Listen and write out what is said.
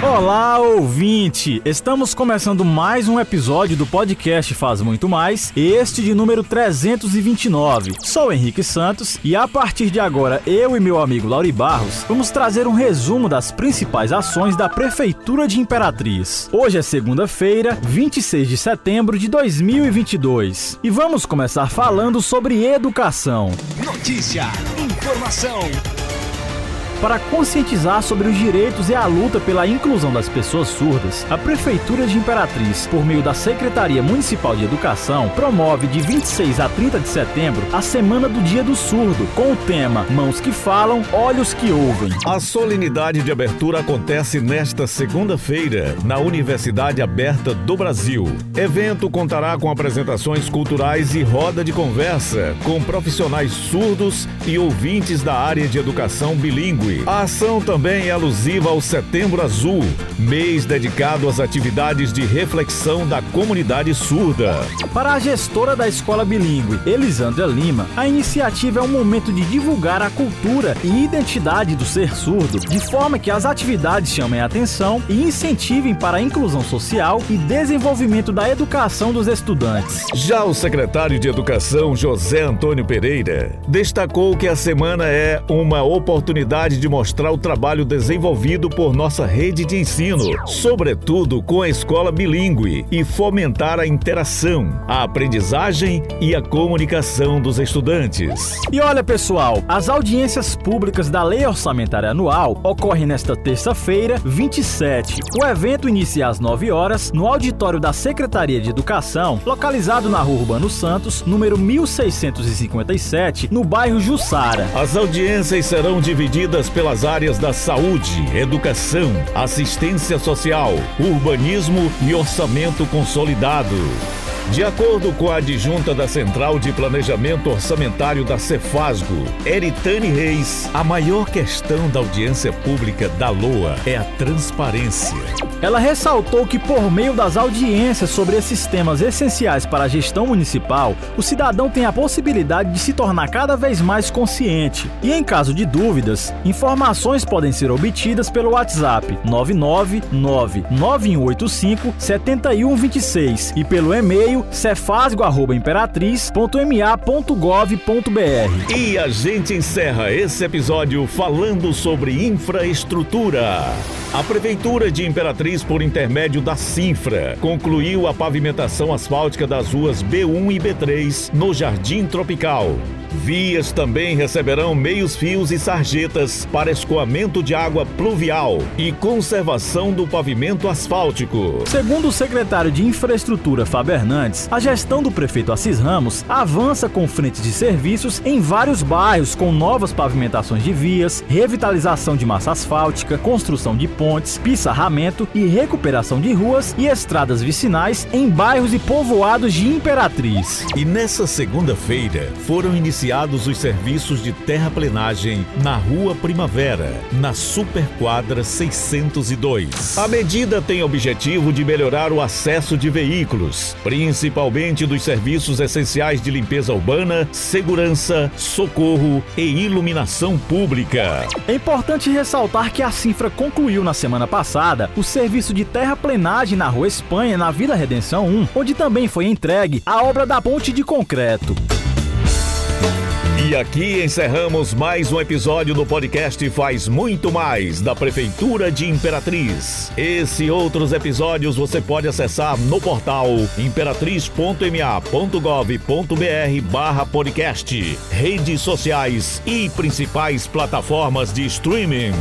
Olá, ouvinte! Estamos começando mais um episódio do podcast Faz Muito Mais, este de número 329. Sou Henrique Santos e a partir de agora eu e meu amigo Lauri Barros vamos trazer um resumo das principais ações da Prefeitura de Imperatriz. Hoje é segunda-feira, 26 de setembro de 2022 e vamos começar falando sobre educação. Notícia, informação, para conscientizar sobre os direitos e a luta pela inclusão das pessoas surdas, a Prefeitura de Imperatriz, por meio da Secretaria Municipal de Educação, promove de 26 a 30 de setembro a Semana do Dia do Surdo, com o tema Mãos que Falam, Olhos que Ouvem. A solenidade de abertura acontece nesta segunda-feira, na Universidade Aberta do Brasil. Evento contará com apresentações culturais e roda de conversa com profissionais surdos e ouvintes da área de educação bilíngue a ação também é alusiva ao Setembro Azul, mês dedicado às atividades de reflexão da comunidade surda. Para a gestora da escola bilíngue, Elisandra Lima, a iniciativa é um momento de divulgar a cultura e identidade do ser surdo, de forma que as atividades chamem a atenção e incentivem para a inclusão social e desenvolvimento da educação dos estudantes. Já o secretário de Educação, José Antônio Pereira, destacou que a semana é uma oportunidade de mostrar o trabalho desenvolvido por nossa rede de ensino, sobretudo com a escola bilíngue, e fomentar a interação, a aprendizagem e a comunicação dos estudantes. E olha, pessoal, as audiências públicas da Lei Orçamentária Anual ocorrem nesta terça-feira, 27. O evento inicia às 9 horas no auditório da Secretaria de Educação, localizado na Rua Urbano Santos, número 1657, no bairro Jussara. As audiências serão divididas pelas áreas da saúde, educação, assistência social, urbanismo e orçamento consolidado. De acordo com a adjunta da Central de Planejamento Orçamentário da Cefasgo, Eritane Reis, a maior questão da audiência pública da LOA é a transparência. Ela ressaltou que, por meio das audiências sobre esses temas essenciais para a gestão municipal, o cidadão tem a possibilidade de se tornar cada vez mais consciente. E, em caso de dúvidas, informações podem ser obtidas pelo WhatsApp 999-9185-7126 e pelo e-mail cefasgo.imperatriz.ma.gov.br. E a gente encerra esse episódio falando sobre infraestrutura. A Prefeitura de Imperatriz, por intermédio da Cinfra, concluiu a pavimentação asfáltica das ruas B1 e B3 no Jardim Tropical. Vias também receberão meios fios e sarjetas para escoamento de água pluvial e conservação do pavimento asfáltico. Segundo o secretário de Infraestrutura, Fábio A gestão do prefeito Assis Ramos avança com frentes de serviços em vários bairros com novas pavimentações de vias, revitalização de massa asfáltica, construção de pontes, pissarramento e recuperação de ruas e estradas vicinais em bairros e povoados de Imperatriz. E nessa segunda-feira foram iniciados os serviços de terraplenagem na Rua Primavera, na Superquadra 602. A medida tem objetivo de melhorar o acesso de veículos, principalmente dos serviços essenciais de limpeza urbana, segurança, socorro e iluminação pública. É importante ressaltar que a Cifra concluiu na semana passada o serviço de terraplenagem na Rua Espanha, na Vila Redenção 1, onde também foi entregue a obra da ponte de concreto. E aqui encerramos mais um episódio do podcast Faz Muito Mais da Prefeitura de Imperatriz. Esse e outros episódios você pode acessar no portal imperatriz.ma.gov.br barra podcast, redes sociais e principais plataformas de streaming.